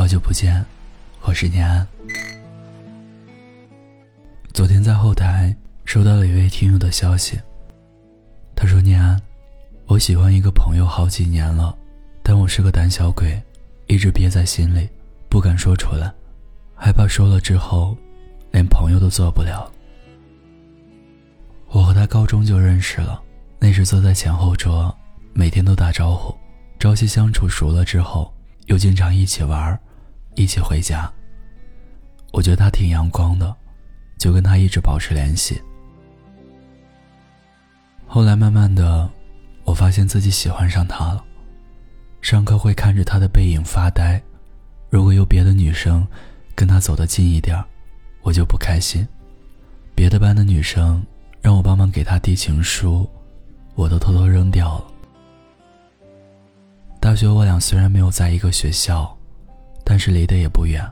好久不见，我是念安。昨天在后台收到了一位听友的消息，他说：“念安，我喜欢一个朋友好几年了，但我是个胆小鬼，一直憋在心里，不敢说出来，害怕说了之后，连朋友都做不了。我和他高中就认识了，那时坐在前后桌，每天都打招呼，朝夕相处熟了之后，又经常一起玩儿。”一起回家。我觉得他挺阳光的，就跟他一直保持联系。后来慢慢的，我发现自己喜欢上他了。上课会看着他的背影发呆，如果有别的女生跟他走得近一点，我就不开心。别的班的女生让我帮忙给他递情书，我都偷偷扔掉了。大学我俩虽然没有在一个学校。但是离得也不远，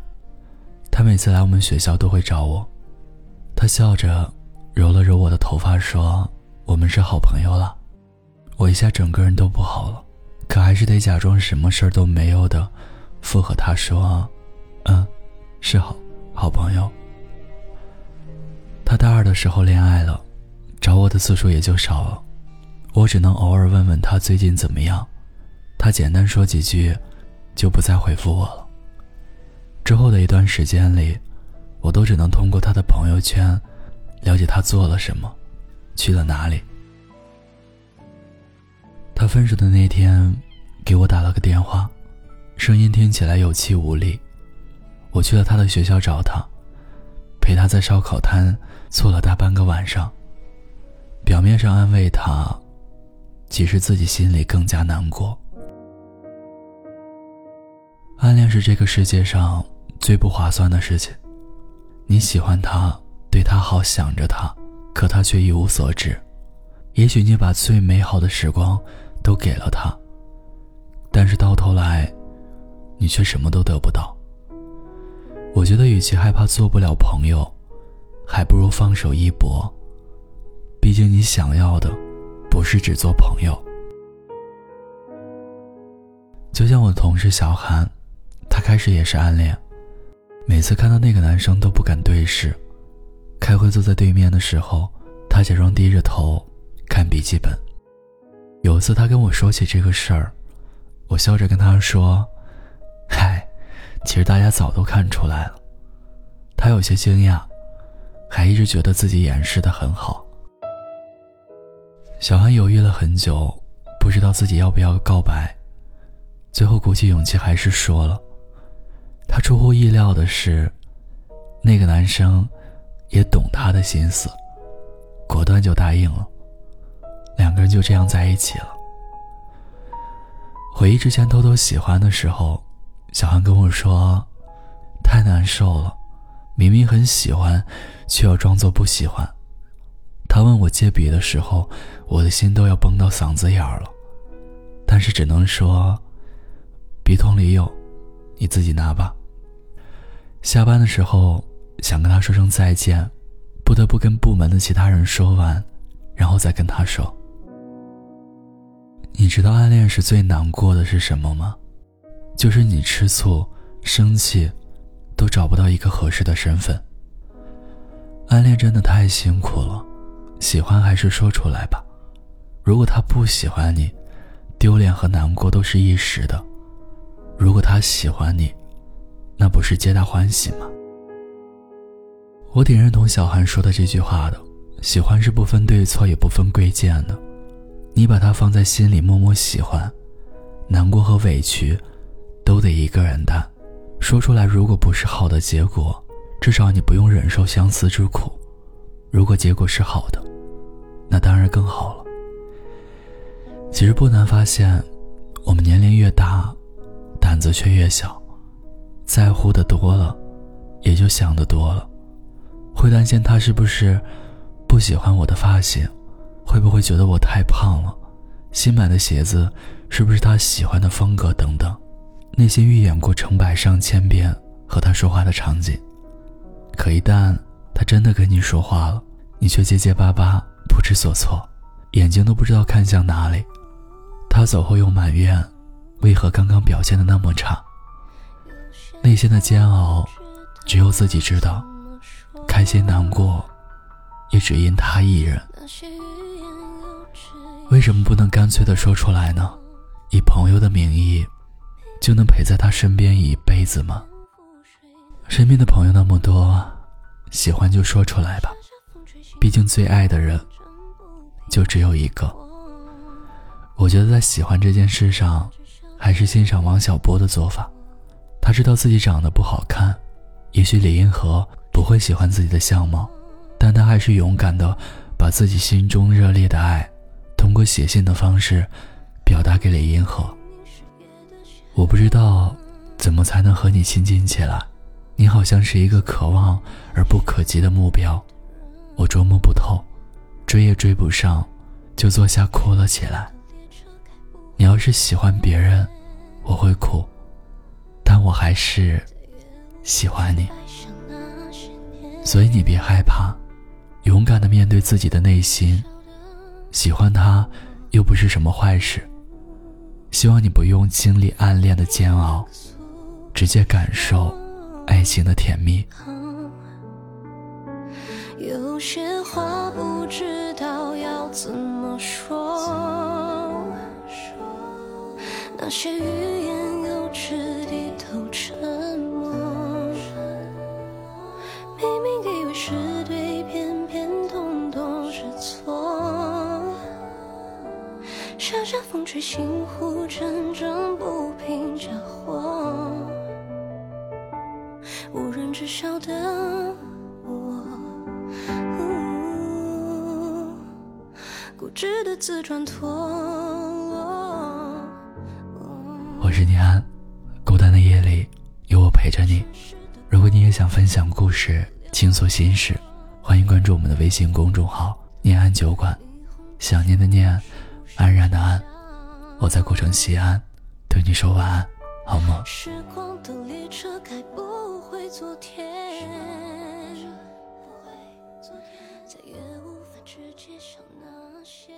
他每次来我们学校都会找我。他笑着揉了揉我的头发，说：“我们是好朋友了。”我一下整个人都不好了，可还是得假装什么事儿都没有的，附和他说：“嗯，是好好朋友。”他大二的时候恋爱了，找我的次数也就少了，我只能偶尔问问他最近怎么样，他简单说几句，就不再回复我了。之后的一段时间里，我都只能通过他的朋友圈，了解他做了什么，去了哪里。他分手的那天，给我打了个电话，声音听起来有气无力。我去了他的学校找他，陪他在烧烤摊坐了大半个晚上。表面上安慰他，其实自己心里更加难过。暗恋是这个世界上。最不划算的事情，你喜欢他，对他好，想着他，可他却一无所知。也许你把最美好的时光都给了他，但是到头来，你却什么都得不到。我觉得，与其害怕做不了朋友，还不如放手一搏。毕竟，你想要的，不是只做朋友。就像我的同事小韩，他开始也是暗恋。每次看到那个男生都不敢对视，开会坐在对面的时候，他假装低着头看笔记本。有一次他跟我说起这个事儿，我笑着跟他说：“嗨，其实大家早都看出来了。”他有些惊讶，还一直觉得自己掩饰的很好。小韩犹豫了很久，不知道自己要不要告白，最后鼓起勇气还是说了。他出乎意料的是，那个男生也懂他的心思，果断就答应了。两个人就这样在一起了。回忆之前偷偷喜欢的时候，小韩跟我说：“太难受了，明明很喜欢，却要装作不喜欢。”他问我借笔的时候，我的心都要崩到嗓子眼儿了，但是只能说：“笔筒里有，你自己拿吧。”下班的时候，想跟他说声再见，不得不跟部门的其他人说完，然后再跟他说。你知道暗恋时最难过的是什么吗？就是你吃醋、生气，都找不到一个合适的身份。暗恋真的太辛苦了，喜欢还是说出来吧。如果他不喜欢你，丢脸和难过都是一时的；如果他喜欢你，那不是皆大欢喜吗？我挺认同小韩说的这句话的，喜欢是不分对错也不分贵贱的，你把它放在心里默默喜欢，难过和委屈，都得一个人担，说出来如果不是好的结果，至少你不用忍受相思之苦；如果结果是好的，那当然更好了。其实不难发现，我们年龄越大，胆子却越小。在乎的多了，也就想的多了，会担心他是不是不喜欢我的发型，会不会觉得我太胖了，新买的鞋子是不是他喜欢的风格等等，内心预演过成百上千遍和他说话的场景。可一旦他真的跟你说话了，你却结结巴巴不知所措，眼睛都不知道看向哪里。他走后又埋怨，为何刚刚表现的那么差。内心的煎熬，只有自己知道。开心难过，也只因他一人。为什么不能干脆的说出来呢？以朋友的名义，就能陪在他身边一辈子吗？身边的朋友那么多，喜欢就说出来吧。毕竟最爱的人，就只有一个。我觉得在喜欢这件事上，还是欣赏王小波的做法。他知道自己长得不好看，也许李银河不会喜欢自己的相貌，但他还是勇敢的把自己心中热烈的爱，通过写信的方式，表达给李银河。我不知道怎么才能和你亲近起来，你好像是一个可望而不可及的目标，我捉摸不透，追也追不上，就坐下哭了起来。你要是喜欢别人，我会哭，我还是喜欢你，所以你别害怕，勇敢的面对自己的内心。喜欢他又不是什么坏事，希望你不用经历暗恋的煎熬，直接感受爱情的甜蜜。有些话不知道要怎么说。那些语言风吹心湖，阵阵不平假货。无人知晓的我，固执的自转陀。我是念安，孤单的夜里有我陪着你。如果你也想分享故事、倾诉心事，欢迎关注我们的微信公众号“念安酒馆”。想念的念，安然的安，我在古城西安对你说晚安，好吗？时光的列车开不回昨天。再也无法直接想那些。